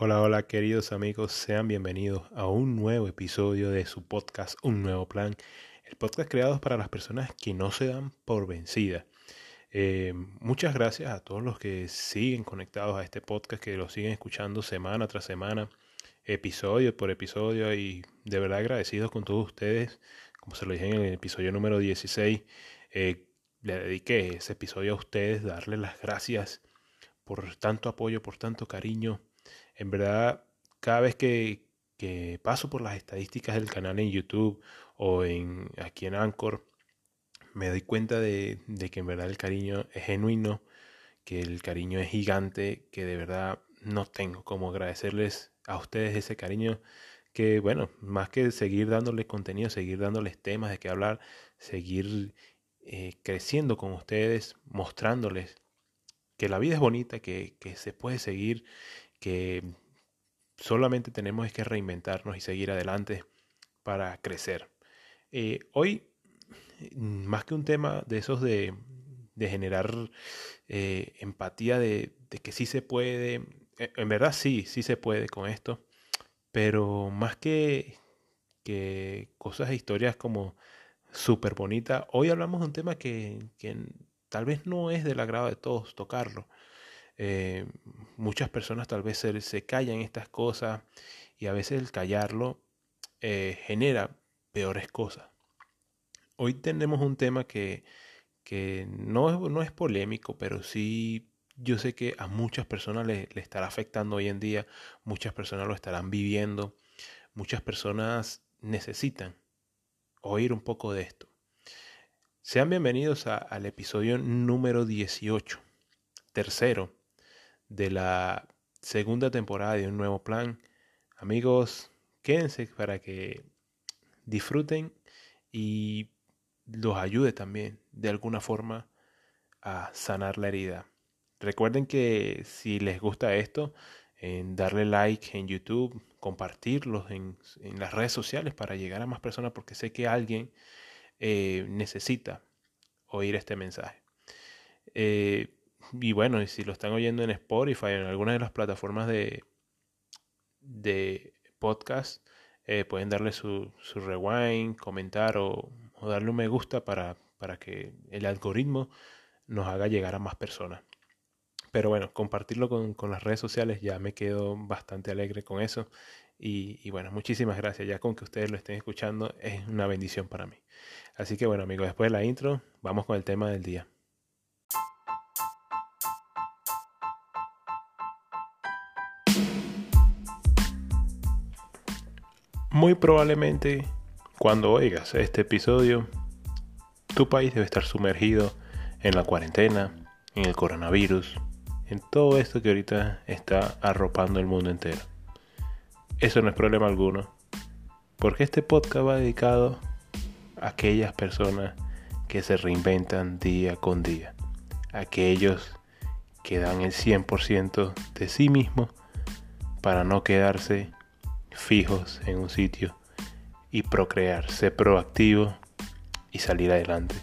Hola, hola queridos amigos, sean bienvenidos a un nuevo episodio de su podcast Un Nuevo Plan, el podcast creado para las personas que no se dan por vencidas. Eh, muchas gracias a todos los que siguen conectados a este podcast, que lo siguen escuchando semana tras semana, episodio por episodio y de verdad agradecidos con todos ustedes. Como se lo dije en el episodio número 16, eh, le dediqué ese episodio a ustedes, darles las gracias por tanto apoyo, por tanto cariño en verdad, cada vez que, paso por las estadísticas del canal en YouTube o en, aquí en Anchor, me doy cuenta de, que en verdad el cariño es genuino, que el cariño es gigante, que de verdad no tengo como agradecerles a ustedes ese cariño que bueno, más que seguir dándoles contenido, seguir dándoles temas de qué hablar, seguir eh, creciendo con ustedes, mostrándoles que la vida es bonita, que, que se puede seguir que solamente tenemos que reinventarnos y seguir adelante para crecer. Eh, hoy, más que un tema de esos de, generar eh, empatía de, que sí se puede, e, en verdad sí, sí se puede con esto, pero más que, que cosas, historias como súper bonitas, hoy hablamos de un tema que, que tal vez no es del agrado de todos tocarlo. Eh, muchas personas tal vez se, callan estas cosas y a veces el callarlo eh, genera peores cosas. Hoy tenemos un tema que, que no, no, es polémico, pero sí yo sé que a muchas personas le, le, estará afectando hoy en día, muchas personas lo estarán viviendo, muchas personas necesitan oír un poco de esto. Sean bienvenidos al episodio número 18, tercero de la segunda temporada de un nuevo plan. Amigos, quédense para que disfruten y los ayude también de alguna forma a sanar la herida. Recuerden que si les gusta esto, en darle like en YouTube, compartirlos en, las redes sociales para llegar a más personas porque sé que alguien eh, necesita oír este mensaje. Eh, y bueno, si lo están oyendo en Spotify, en alguna de las plataformas de, de podcast, eh, pueden darle su, su rewind, comentar o, darle un me gusta para, para que el algoritmo nos haga llegar a más personas. Pero bueno, compartirlo con, con, las redes sociales ya me quedo bastante alegre con eso. Y, y, bueno, muchísimas gracias. Ya con que ustedes lo estén escuchando es una bendición para mí. Así que bueno amigos, después de la intro, vamos con el tema del día. Muy probablemente cuando oigas este episodio, tu país debe estar sumergido en la cuarentena, en el coronavirus, en todo esto que ahorita está arropando el mundo entero. Eso no es problema alguno, porque este podcast va dedicado a aquellas personas que se reinventan día con día, aquellos que dan el 100% de sí mismos para no quedarse fijos en un sitio y procrear, ser proactivo y salir adelante,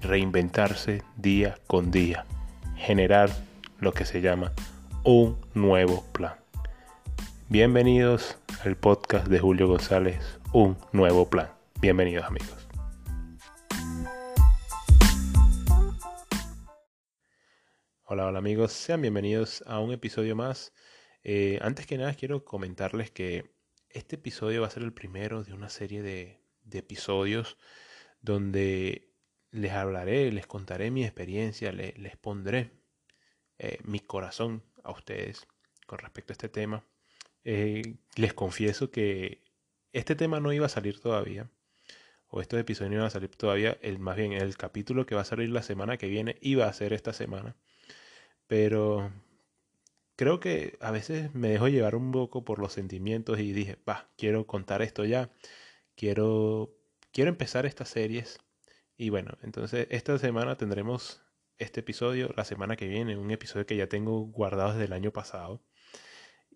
reinventarse día con día, generar lo que se llama un nuevo plan. Bienvenidos al podcast de Julio González, un nuevo plan. Bienvenidos amigos. Hola, hola amigos, sean bienvenidos a un episodio más. Eh, antes que nada quiero comentarles que este episodio va a ser el primero de una serie de, episodios donde les hablaré, les contaré mi experiencia, les, pondré eh, mi corazón a ustedes con respecto a este tema. Eh, les confieso que este tema no iba a salir todavía, o estos episodios no iban a salir todavía, el, más bien el capítulo que va a salir la semana que viene iba a ser esta semana, pero creo que a veces me dejo llevar un poco por los sentimientos y dije, va, quiero contar esto ya, quiero, quiero empezar estas series. Y bueno, entonces esta semana tendremos este episodio, la semana que viene, un episodio que ya tengo guardado desde el año pasado.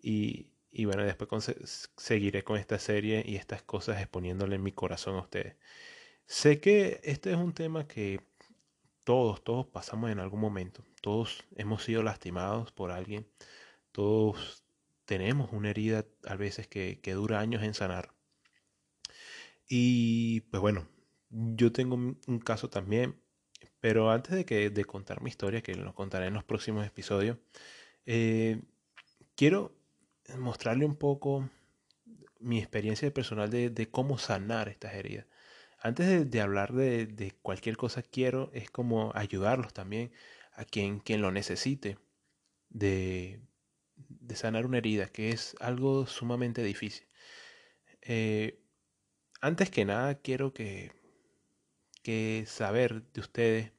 Y, y bueno, después seguiré con esta serie y estas cosas exponiéndole mi corazón a ustedes. Sé que este es un tema que todos, todos pasamos en algún momento. Todos hemos sido lastimados por alguien. Todos tenemos una herida a veces que, que dura años en sanar. Y pues bueno, yo tengo un caso también, pero antes de, que, de contar mi historia, que lo contaré en los próximos episodios, eh, quiero mostrarle un poco mi experiencia personal de, cómo sanar estas heridas. Antes de, hablar de, cualquier cosa, quiero es como ayudarlos también a quien, quien lo necesite de, sanar una herida, que es algo sumamente difícil. Eh, antes que nada, quiero que, que saber de ustedes,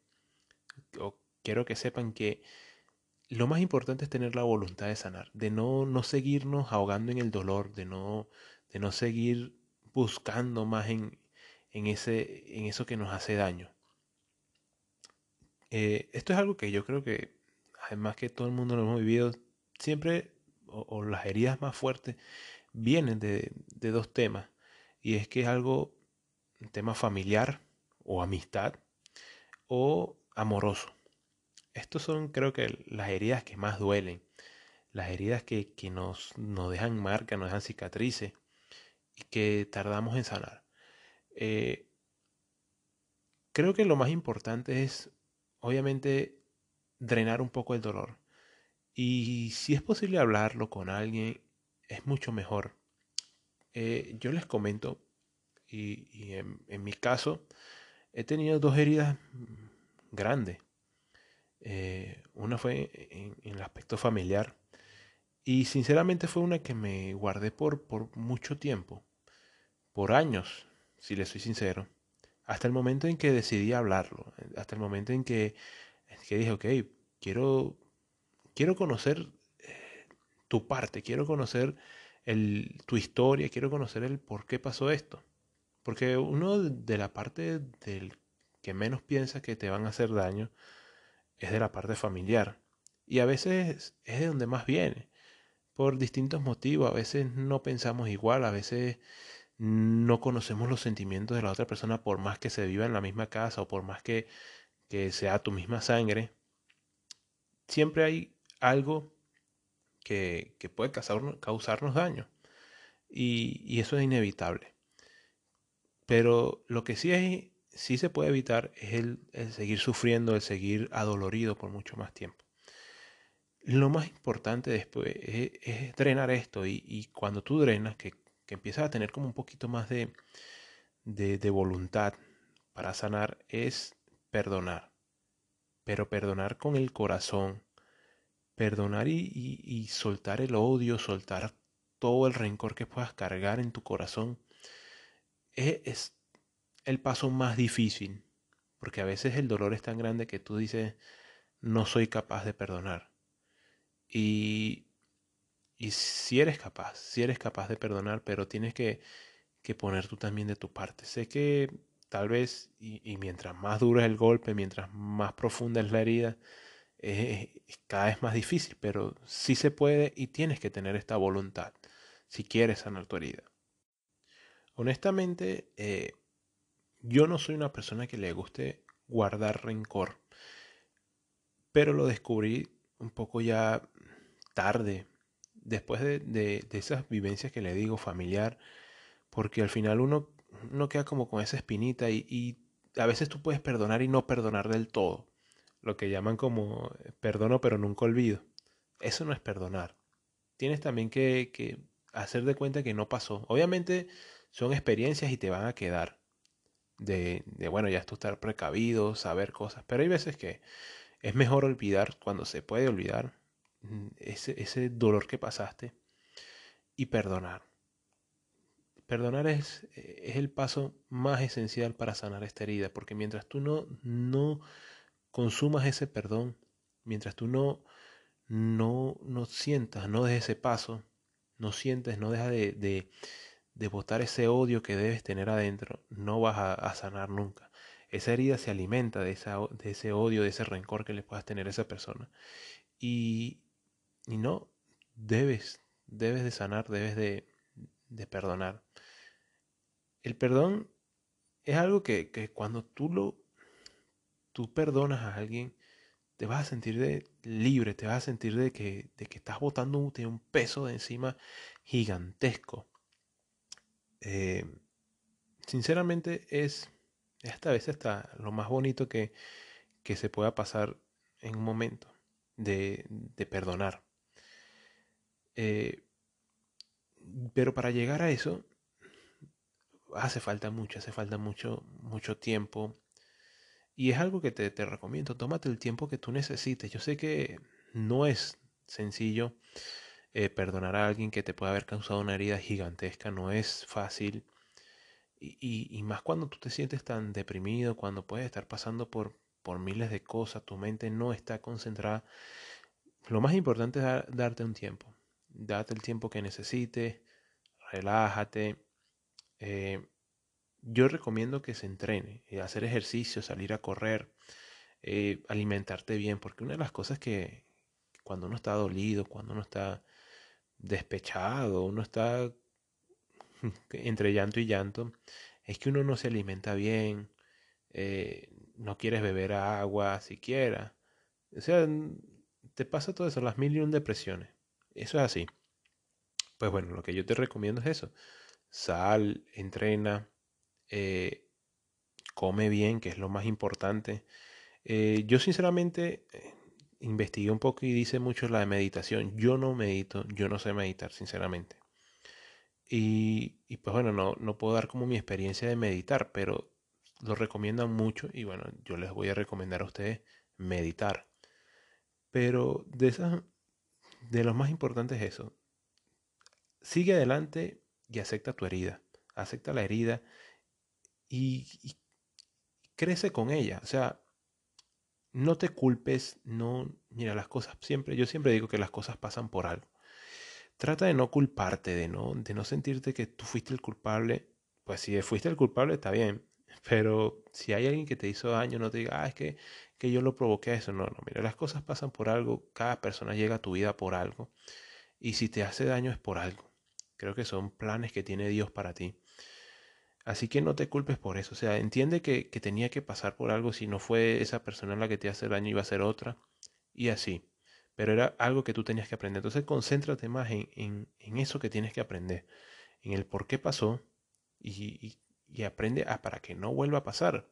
o quiero que sepan que lo más importante es tener la voluntad de sanar, de no, no seguirnos ahogando en el dolor, de no, de no seguir buscando más en, en, ese, en eso que nos hace daño. Eh, esto es algo que yo creo que, además que todo el mundo lo hemos vivido, siempre, o, las heridas más fuertes, vienen de, de, dos temas. Y es que es algo, un tema familiar o amistad, o amoroso. Estos son creo que las heridas que más duelen, las heridas que, nos, nos, dejan marca, nos dejan cicatrices y que tardamos en sanar. Eh, creo que lo más importante es, obviamente, drenar un poco el dolor. Y si es posible hablarlo con alguien, es mucho mejor. Eh, yo les comento, y, en, mi caso, he tenido dos heridas grandes. Eh, una fue en, el aspecto familiar y sinceramente fue una que me guardé por, por mucho tiempo, por años, si le soy sincero, hasta el momento en que decidí hablarlo, hasta el momento en que, que dije, ok, quiero, quiero conocer eh, tu parte, quiero conocer el, tu historia, quiero conocer el por qué pasó esto. Porque uno de la parte del que menos piensa que te van a hacer daño es de la parte familiar. Y a veces es de donde más viene. Por distintos motivos. A veces no pensamos igual. A veces no conocemos los sentimientos de la otra persona por más que se viva en la misma casa o por más que, que sea tu misma sangre. Siempre hay algo que, que puede causarnos daño. Y, y eso es inevitable. Pero lo que sí, es, sí se puede evitar es el, seguir sufriendo, el seguir adolorido por mucho más tiempo. Lo más importante después es, drenar esto y, cuando tú drenas, que, que, empiezas a tener como un poquito más de, de, voluntad para sanar, es perdonar. Pero perdonar con el corazón, perdonar y, y, soltar el odio, soltar todo el rencor que puedas cargar en tu corazón es, el paso más difícil, porque a veces el dolor es tan grande que tú dices, no soy capaz de perdonar. Y, y si eres capaz, si eres capaz de perdonar, pero tienes que, que poner tú también de tu parte. Sé que tal vez, y, mientras más duro es el golpe, mientras más profunda es la herida, eh, cada vez más difícil, pero sí se puede y tienes que tener esta voluntad si quieres sanar tu herida. Honestamente, eh, yo no soy una persona que le guste guardar rencor, pero lo descubrí un poco ya tarde, después de, esas vivencias que le digo familiar, porque al final uno, no queda como con esa espinita y, a veces tú puedes perdonar y no perdonar del todo, lo que llaman como eh, perdono pero nunca olvido. Eso no es perdonar. Tienes también que, que hacer de cuenta que no pasó. Obviamente son experiencias y te van a quedar. De, de, bueno, ya tú estar precavido, saber cosas. Pero hay veces que es mejor olvidar cuando se puede olvidar ese, ese dolor que pasaste y perdonar. Perdonar es, es, el paso más esencial para sanar esta herida, porque mientras tú no, no consumas ese perdón, mientras tú no, no, no sientas, no des ese paso, no sientes, no dejas de, de botar ese odio que debes tener adentro, no vas a, sanar nunca. Esa herida se alimenta de, esa, de, ese odio, de ese rencor que le puedas tener a esa persona. Y, y no, debes, debes de sanar, debes de, de perdonar. El perdón es algo que, que, cuando tú lo tú perdonas a alguien, te vas a sentir de, libre, te vas a sentir de que, de que estás botando un, un peso de encima gigantesco. Eh, sinceramente es esta vez hasta lo más bonito que, que se pueda pasar en un momento de, de perdonar. Eh, pero para llegar a eso hace falta mucho, hace falta mucho, mucho tiempo. Y es algo que te, te recomiendo, tómate el tiempo que tú necesites. Yo sé que no es sencillo eh, perdonar a alguien que te puede haber causado una herida gigantesca, no es fácil. Y, más cuando tú te sientes tan deprimido, cuando puedes estar pasando por, por miles de cosas, tu mente no está concentrada. Lo más importante es darte un tiempo. Date el tiempo que necesites, relájate. Eh, yo recomiendo que se entrene, eh, hacer ejercicio, salir a correr, eh, alimentarte bien, porque una de las cosas que cuando uno está dolido, cuando uno está despechado, uno está entre llanto y llanto, es que uno no se alimenta bien, no quieres beber agua siquiera. O sea, te pasa todo eso, las mil y un depresiones. Eso es así. Pues bueno, lo que yo te recomiendo es eso. Sal, entrena, eh, come bien, que es lo más importante. Eh, yo sinceramente eh, investigué un poco y dice mucho la de meditación. Yo no medito, yo no sé meditar, sinceramente. Y, y pues bueno, no, no puedo dar como mi experiencia de meditar, pero lo recomiendan mucho y bueno, yo les voy a recomendar a ustedes meditar. Pero de esas, de lo más importante es eso. Sigue adelante y acepta tu herida. Acepta la herida y, crece con ella. O sea, no te culpes, no, mira, las cosas siempre, yo siempre digo que las cosas pasan por algo. Trata de no culparte, de no, de no sentirte que tú fuiste el culpable. Pues si fuiste el culpable está bien, pero si hay alguien que te hizo daño, no te diga, ah, es que, que yo lo provoqué eso. No, no, mira, las cosas pasan por algo, cada persona llega a tu vida por algo. Y si te hace daño es por algo. Creo que son planes que tiene Dios para ti. Así que no te culpes por eso. O sea, entiende que, que tenía que pasar por algo. Si no fue esa persona la que te hace daño, iba a ser otra. Y así. Pero era algo que tú tenías que aprender. Entonces concéntrate más en, en, en eso que tienes que aprender. En el por qué pasó. Y, y, aprende a, para que no vuelva a pasar.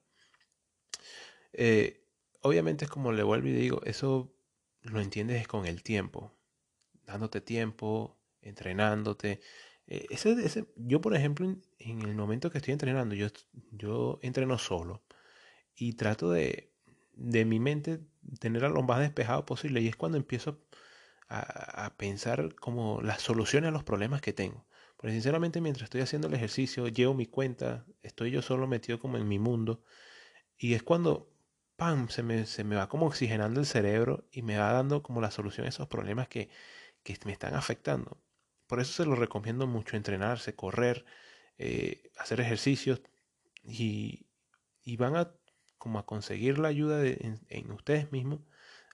Eh, obviamente es como le vuelvo y digo, eso lo entiendes con el tiempo. Dándote tiempo, entrenándote. Eh, ese, ese, yo, por ejemplo, en, el momento que estoy entrenando, yo, yo entreno solo y trato de, de mi mente tener lo más despejado posible y es cuando empiezo a, pensar como las soluciones a los problemas que tengo. Porque sinceramente mientras estoy haciendo el ejercicio, llevo mi cuenta, estoy yo solo metido como en mi mundo y es cuando, ¡pam!, se me, se me va como oxigenando el cerebro y me va dando como la solución a esos problemas que, que me están afectando. Por eso se lo recomiendo mucho, entrenarse, correr, eh, hacer ejercicios y, y, van a como a conseguir la ayuda de, en, ustedes mismos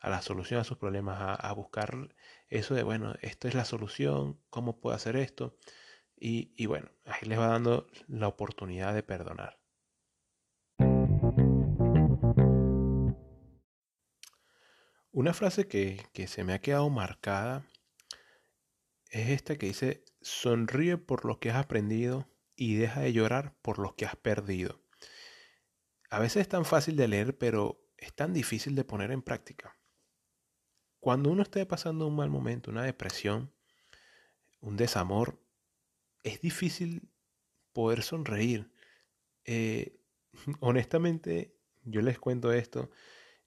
a la solución a sus problemas, a, buscar eso de, bueno, esto es la solución, cómo puedo hacer esto. Y, y bueno, ahí les va dando la oportunidad de perdonar. Una frase que, que se me ha quedado marcada es esta que dice, sonríe por lo que has aprendido y deja de llorar por lo que has perdido. A veces es tan fácil de leer, pero es tan difícil de poner en práctica. Cuando uno esté pasando un mal momento, una depresión, un desamor, es difícil poder sonreír. Eh, honestamente, yo les cuento esto.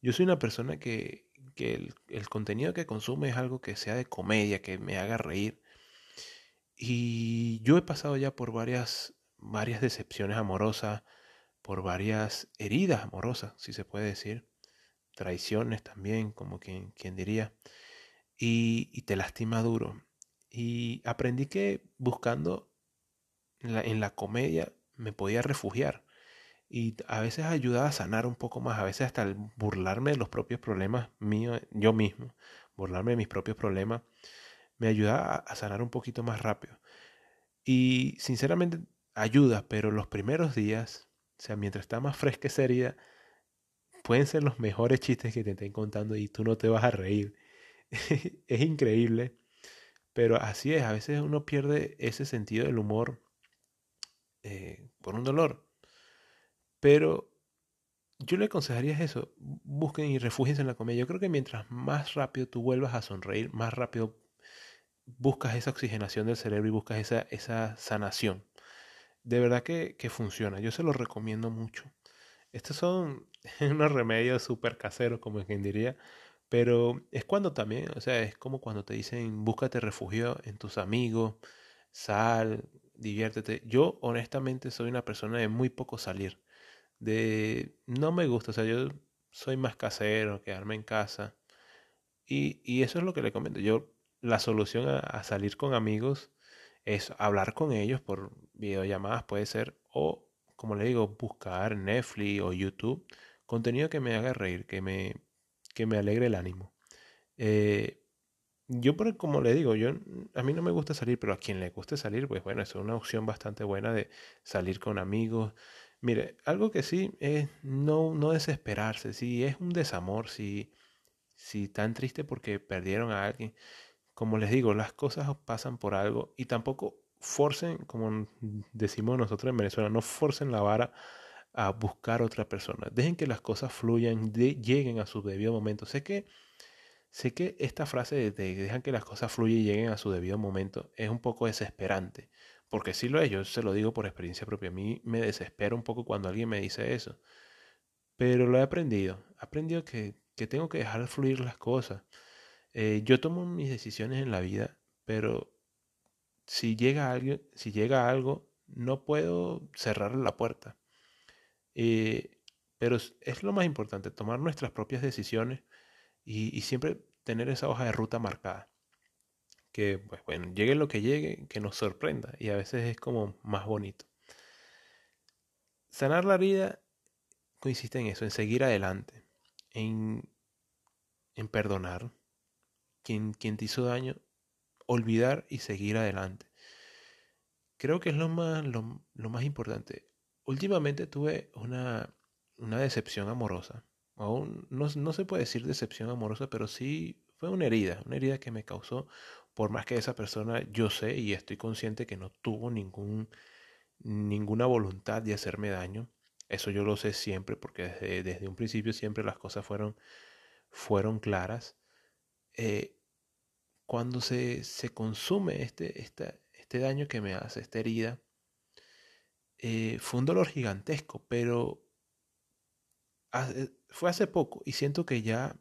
Yo soy una persona que que el, el, contenido que consume es algo que sea de comedia, que me haga reír. Y yo he pasado ya por varias, varias decepciones amorosas, por varias heridas amorosas, si se puede decir, traiciones también, como quien, quien diría, y, te lastima duro. Y aprendí que buscando en la, comedia me podía refugiar y a veces ayuda a sanar un poco más, a veces hasta burlarme de los propios problemas míos, yo mismo, burlarme de mis propios problemas, me ayuda a, sanar un poquito más rápido. Y sinceramente ayuda, pero los primeros días, o sea, mientras está más fresca esa herida, pueden ser los mejores chistes que te estén contando y tú no te vas a reír. es increíble, pero así es, a veces uno pierde ese sentido del humor eh, por un dolor. Pero yo le aconsejaría eso, busquen y refugien en la comedia. Yo creo que mientras más rápido tú vuelvas a sonreír, más rápido buscas esa oxigenación del cerebro y buscas esa, esa sanación. De verdad que, que funciona, yo se lo recomiendo mucho. Estos son unos remedios súper caseros, como quien diría, pero es cuando también, o sea, es como cuando te dicen búscate refugio en tus amigos, sal, diviértete. Yo honestamente soy una persona de muy poco salir. De no me gusta, o sea, yo soy más casero, quedarme en casa. Y, y eso es lo que le comento. Yo, la solución a, a salir con amigos es hablar con ellos por videollamadas, puede ser, o como le digo, buscar Netflix o YouTube contenido que me haga reír, que me, que me alegre el ánimo. Eh, yo, como le digo, yo a mí no me gusta salir, pero a quien le guste salir, pues bueno, es una opción bastante buena de salir con amigos. Mire, algo que sí es no, no desesperarse, si es un desamor, si, si tan triste porque perdieron a alguien, como les digo, las cosas pasan por algo y tampoco forcen, como decimos nosotros en Venezuela, no forcen la vara a buscar otra persona. Dejen que las cosas fluyan, lleguen a su debido momento. Sé que, sé que esta frase de, dejan que las cosas fluyan y lleguen a su debido momento es un poco desesperante, porque si lo es, yo se lo digo por experiencia propia. A mí me desespera un poco cuando alguien me dice eso, pero lo he aprendido. He aprendido que, que tengo que dejar fluir las cosas. Eh, yo tomo mis decisiones en la vida, pero si llega, algo, si llega algo, no puedo cerrar la puerta. Eh, pero es, lo más importante, tomar nuestras propias decisiones y, siempre tener esa hoja de ruta marcada. Que, pues bueno, llegue lo que llegue, que nos sorprenda y a veces es como más bonito. Sanar la herida consiste en eso, en seguir adelante, en, en perdonar quien, te hizo daño, olvidar y seguir adelante. Creo que es lo más, lo, más importante. Últimamente tuve una, una decepción amorosa. Aún no, no, se puede decir decepción amorosa, pero sí fue una herida, una herida que me causó, por más que esa persona yo sé y estoy consciente que no tuvo ningún, ninguna voluntad de hacerme daño. Eso yo lo sé siempre porque desde, desde un principio siempre las cosas fueron, fueron claras. Eh, cuando se, se consume este, este daño que me hace, esta herida, eh, fue un dolor gigantesco, pero fue hace poco y siento que ya,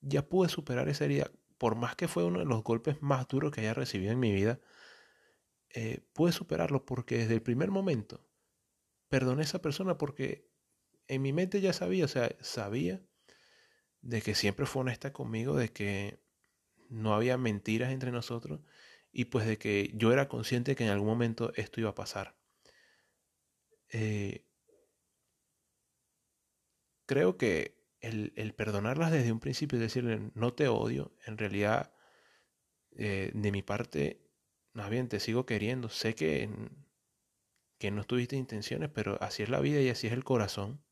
ya pude superar esa herida. Por más que fue uno de los golpes más duros que haya recibido en mi vida, eh, pude superarlo porque desde el primer momento perdoné a esa persona porque en mi mente ya sabía, o sea, sabía de que siempre fue honesta conmigo, de que no había mentiras entre nosotros y pues de que yo era consciente que en algún momento esto iba a pasar. Eh, creo que el, perdonarlas desde un principio y decirle no te odio, en realidad eh, de mi parte, más bien te sigo queriendo, sé que, que no tuviste intenciones, pero así es la vida y así es el corazón.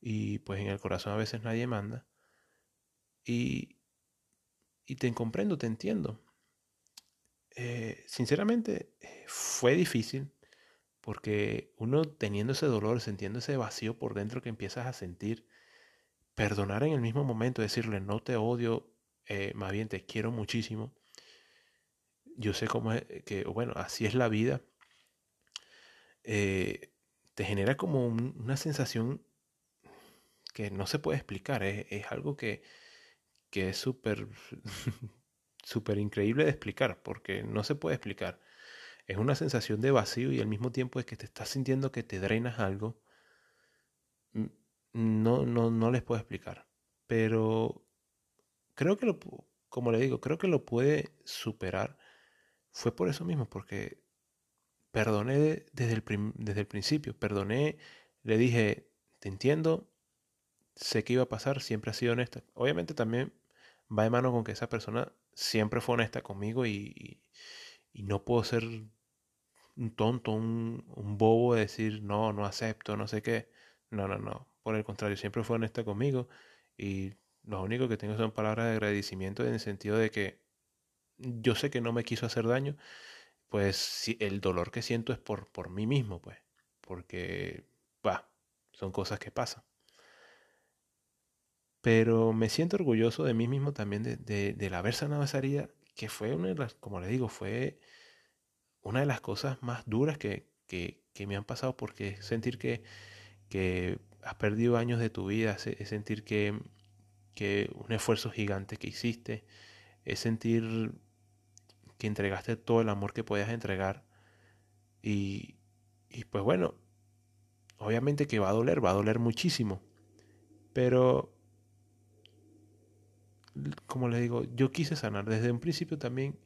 Y pues en el corazón a veces nadie manda. Y, y te comprendo, te entiendo. Eh, sinceramente, fue difícil porque uno teniendo ese dolor, sintiendo ese vacío por dentro que empiezas a sentir, perdonar en el mismo momento, decirle no te odio, eh, más bien te quiero muchísimo. Yo sé cómo es que, bueno, así es la vida. Eh, te genera como una sensación que no se puede explicar. es algo que, que es súper, súper increíble de explicar, porque no se puede explicar. Es una sensación de vacío y al mismo tiempo es que te estás sintiendo que te drenas algo. No, no, no les puedo explicar. Pero creo que lo, como le digo, creo que lo puede superar. Fue por eso mismo, porque perdoné desde el, desde el principio. Perdoné, le dije, te entiendo, sé que iba a pasar, siempre ha sido honesta. Obviamente también va de mano con que esa persona siempre fue honesta conmigo y, no puedo ser un tonto, un, bobo de decir no, no acepto, no sé qué. No, no, no. por el contrario, siempre fue honesta conmigo y lo único que tengo son palabras de agradecimiento en el sentido de que yo sé que no me quiso hacer daño, pues si el dolor que siento es por, por mí mismo, pues, porque, va, son cosas que pasan. Pero me siento orgulloso de mí mismo también de, de, de haber sanado esa herida, que fue una de las, como le digo, fue una de las cosas más duras que, que, me han pasado porque sentir que, que has perdido años de tu vida, es sentir que, que un esfuerzo gigante que hiciste, es sentir que entregaste todo el amor que podías entregar y, y pues bueno, obviamente que va a doler, va a doler muchísimo, pero como le digo, yo quise sanar desde un principio también,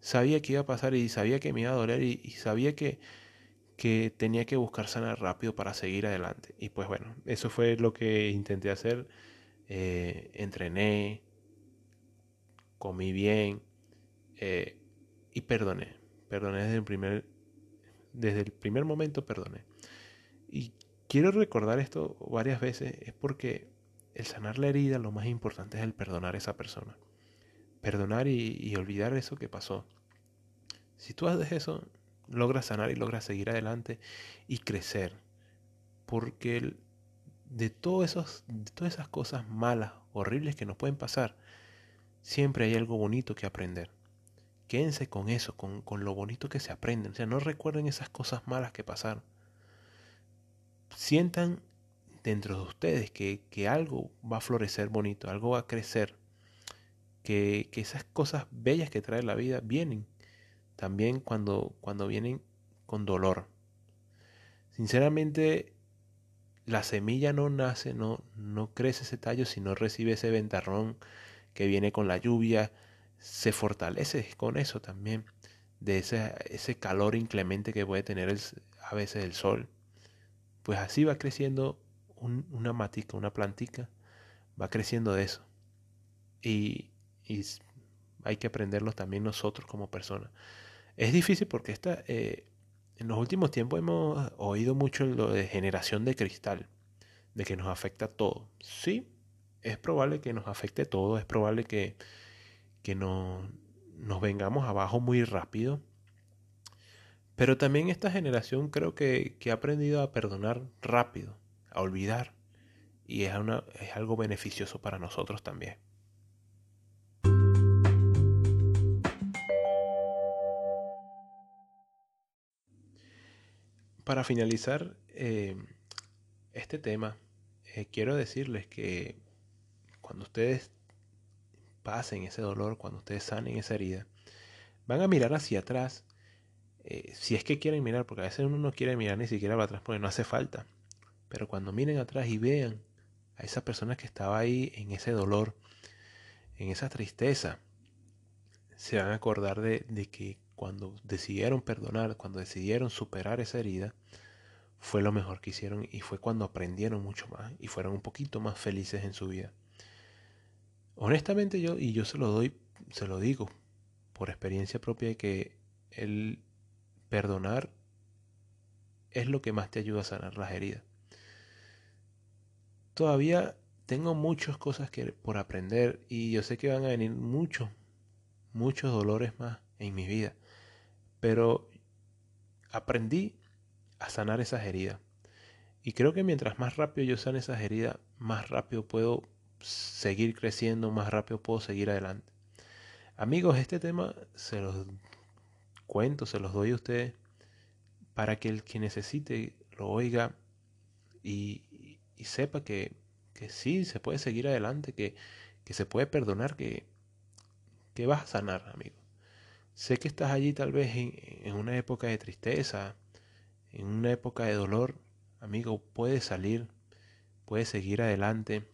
sabía que iba a pasar y sabía que me iba a doler y, y sabía que que tenía que buscar sanar rápido para seguir adelante. Y pues bueno, eso fue lo que intenté hacer. Eh, entrené, comí bien eh, y perdoné. Perdoné desde el primer, desde el primer momento, perdoné. Y quiero recordar esto varias veces, es porque el sanar la herida, lo más importante es el perdonar a esa persona. Perdonar y, olvidar eso que pasó. Si tú haces eso, logras sanar y logras seguir adelante y crecer. Porque de, esos, de todas esas cosas malas, horribles que nos pueden pasar, siempre hay algo bonito que aprender. Quédense con eso, con, con lo bonito que se aprende. O sea, no recuerden esas cosas malas que pasaron. Sientan dentro de ustedes que, que, algo va a florecer bonito, algo va a crecer, que, que esas cosas bellas que trae la vida vienen también cuando, cuando vienen con dolor. Sinceramente, la semilla no nace, no, no crece ese tallo si no recibe ese ventarrón que viene con la lluvia, se fortalece con eso también, de ese, ese calor inclemente que puede tener a veces el sol. Pues así va creciendo una matica, una plantica, va creciendo de eso. Y, y hay que aprenderlo también nosotros como personas. Es difícil porque esta, eh, en los últimos tiempos hemos oído mucho lo de generación de cristal, de que nos afecta todo. Sí, es probable que nos afecte todo, es probable que, que no, nos vengamos abajo muy rápido. Pero también esta generación creo que, que ha aprendido a perdonar rápido, a olvidar. Y es, algo beneficioso para nosotros también. Para finalizar eh, este tema, eh, quiero decirles que cuando ustedes pasen ese dolor, cuando ustedes sanen esa herida, van a mirar hacia atrás, eh, si es que quieren mirar, porque a veces uno no quiere mirar ni siquiera para atrás porque no hace falta, pero cuando miren atrás y vean a esa persona que estaba ahí en ese dolor, en esa tristeza, se van a acordar de, de que cuando decidieron perdonar, cuando decidieron superar esa herida, fue lo mejor que hicieron y fue cuando aprendieron mucho más y fueron un poquito más felices en su vida. Honestamente yo, y yo se lo doy, se lo digo por experiencia propia, que el perdonar es lo que más te ayuda a sanar las heridas. Todavía tengo muchas cosas que por aprender y yo sé que van a venir muchos, muchos dolores más en mi vida. Pero aprendí a sanar esas heridas. Y creo que mientras más rápido yo sane esas heridas, más rápido puedo seguir creciendo, más rápido puedo seguir adelante. Amigos, este tema se los cuento, se los doy a ustedes para que el que necesite lo oiga y, sepa que, que, sí, se puede seguir adelante, que, que se puede perdonar, que, que vas a sanar, amigo. Sé que estás allí tal vez en, una época de tristeza, en una época de dolor. Amigo, puedes salir, puedes seguir adelante.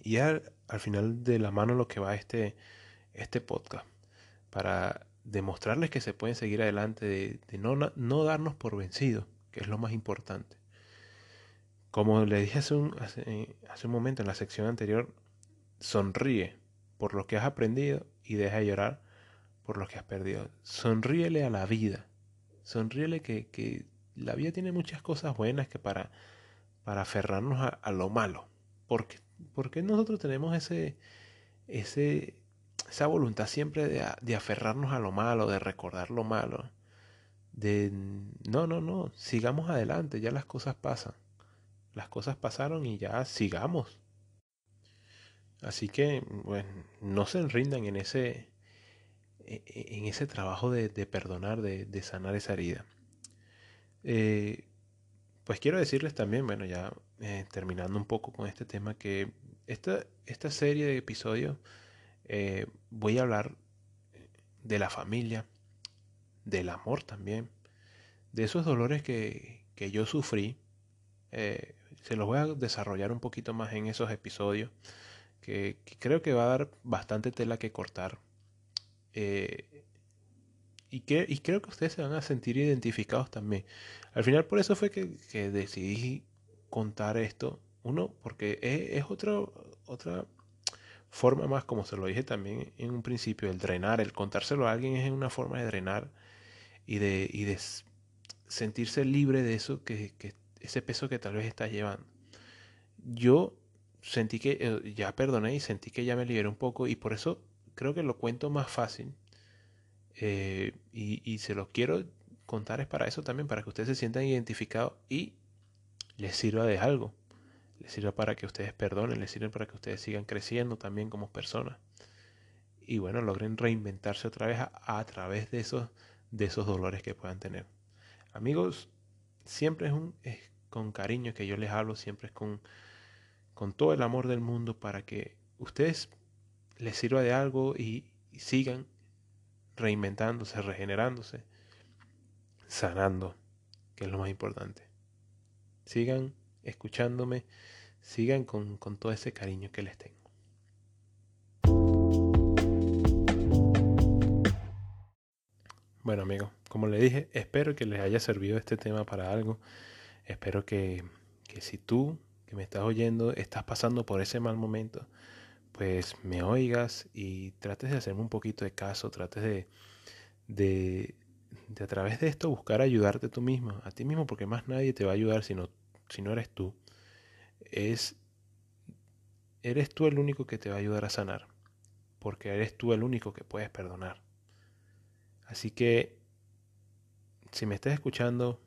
Y al, al final de la mano lo que va este, este podcast. Para demostrarles que se pueden seguir adelante, de, no, no, darnos por vencidos, que es lo más importante. Como le dije hace un, hace, un momento en la sección anterior, sonríe por lo que has aprendido y deja de llorar por lo que has perdido. Sonríele a la vida. Sonríele que, la vida tiene muchas cosas buenas que para, para aferrarnos a, lo malo. ¿Por qué, nosotros tenemos ese, ese, esa voluntad siempre de, de, aferrarnos a lo malo, de recordar lo malo? De, no, no, no, sigamos adelante, ya las cosas pasan. Las cosas pasaron y ya sigamos. Así que, bueno, no se rindan en ese, e, e, en ese trabajo de, perdonar, de, sanar esa herida. Eh, pues quiero decirles también, bueno, ya eh, terminando un poco con este tema, que esta, esta serie de episodios eh, voy a hablar de la familia, del amor también, de esos dolores que, que yo sufrí. Se los voy a desarrollar un poquito más en esos episodios, que, que creo que va a dar bastante tela que cortar. Eh, y, que, y creo que ustedes se van a sentir identificados también. Al final por eso fue que, decidí contar esto. Uno, porque es, otra, otra forma más, como se lo dije también en un principio, el drenar, el contárselo a alguien es una forma de drenar y de, y de sentirse libre de eso, que, que ese peso que tal vez estás llevando. Yo sentí que eh, ya perdoné y sentí que ya me liberé un poco y por eso creo que lo cuento más fácil eh, y, se los quiero contar es para eso también, para que ustedes se sientan identificados y les sirva de algo. Les sirva para que ustedes perdonen, les sirva para que ustedes sigan creciendo también como personas. Y bueno, logren reinventarse otra vez a, través de esos, de esos dolores que puedan tener. Amigos, siempre es, un, con cariño que yo les hablo, siempre es con, con todo el amor del mundo para que ustedes les sirva de algo y, sigan reinventándose, regenerándose, sanando, que es lo más importante. Sigan escuchándome, sigan con, con todo ese cariño que les tengo. Bueno amigos, como les dije, espero que les haya servido este tema para algo. Espero que, que si tú que me estás oyendo estás pasando por ese mal momento, pues me oigas y trates de hacerme un poquito de caso, trates de, de, a través de esto buscar ayudarte tú mismo, a ti mismo, porque más nadie te va a ayudar si no, si no eres tú. Es, eres tú el único que te va a ayudar a sanar, porque eres tú el único que puedes perdonar. Así que, si me estás escuchando,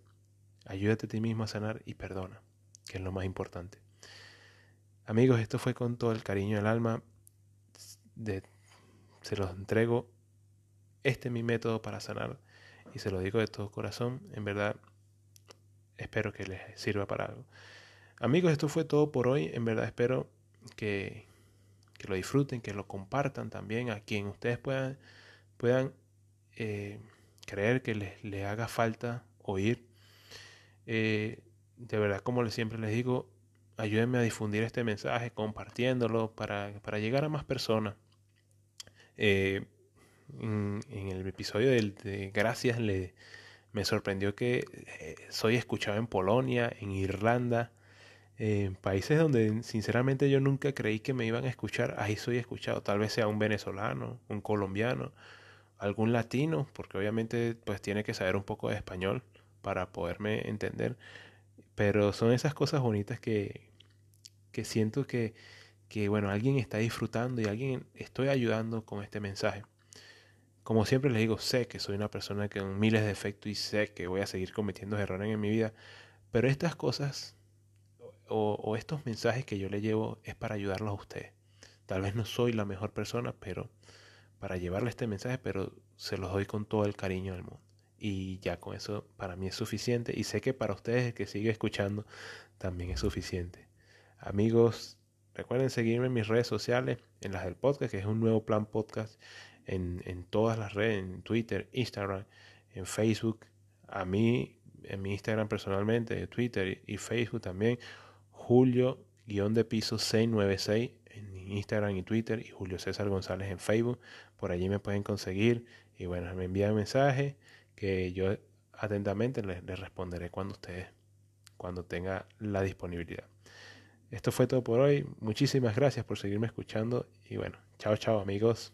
ayúdate a ti mismo a sanar y perdona, que es lo más importante. Amigos, esto fue con todo el cariño del alma. De, se los entrego. Este es mi método para sanar. Y se lo digo de todo corazón. En verdad, espero que les sirva para algo. Amigos, esto fue todo por hoy. En verdad, espero que, que lo disfruten, que lo compartan también a quien ustedes puedan, puedan eh, creer que les, les, haga falta oír. Eh, de verdad, como siempre les digo, ayúdenme a difundir este mensaje compartiéndolo para, llegar a más personas. Eh, en, el episodio de Gracias le, me sorprendió que eh, soy escuchado en Polonia, en Irlanda, en países donde sinceramente yo nunca creí que me iban a escuchar. Ahí soy escuchado, tal vez sea un venezolano, un colombiano, algún latino, porque obviamente pues tiene que saber un poco de español para poderme entender. Pero son esas cosas bonitas que, que siento que, que, bueno, alguien está disfrutando y alguien estoy ayudando con este mensaje. Como siempre les digo, sé que soy una persona con miles de defectos y sé que voy a seguir cometiendo errores en mi vida, pero estas cosas o, estos mensajes que yo le llevo es para ayudarlos a ustedes. Tal vez no soy la mejor persona, pero para llevarle este mensaje, pero se los doy con todo el cariño del mundo. Y ya con eso para mí es suficiente y sé que para ustedes que sigue escuchando también es suficiente. Amigos, recuerden seguirme en mis redes sociales, en las del podcast, que es un nuevo plan podcast, en, en todas las redes, en Twitter, Instagram, en Facebook. A mí, en mi Instagram personalmente, Twitter y Facebook también, Julio guion de piso 696 en Instagram y Twitter y Julio César González en Facebook. Por allí me pueden conseguir y bueno, me envían mensaje que yo atentamente les, responderé cuando ustedes, cuando tenga la disponibilidad. Esto fue todo por hoy. Muchísimas gracias por seguirme escuchando y bueno, chao chao amigos.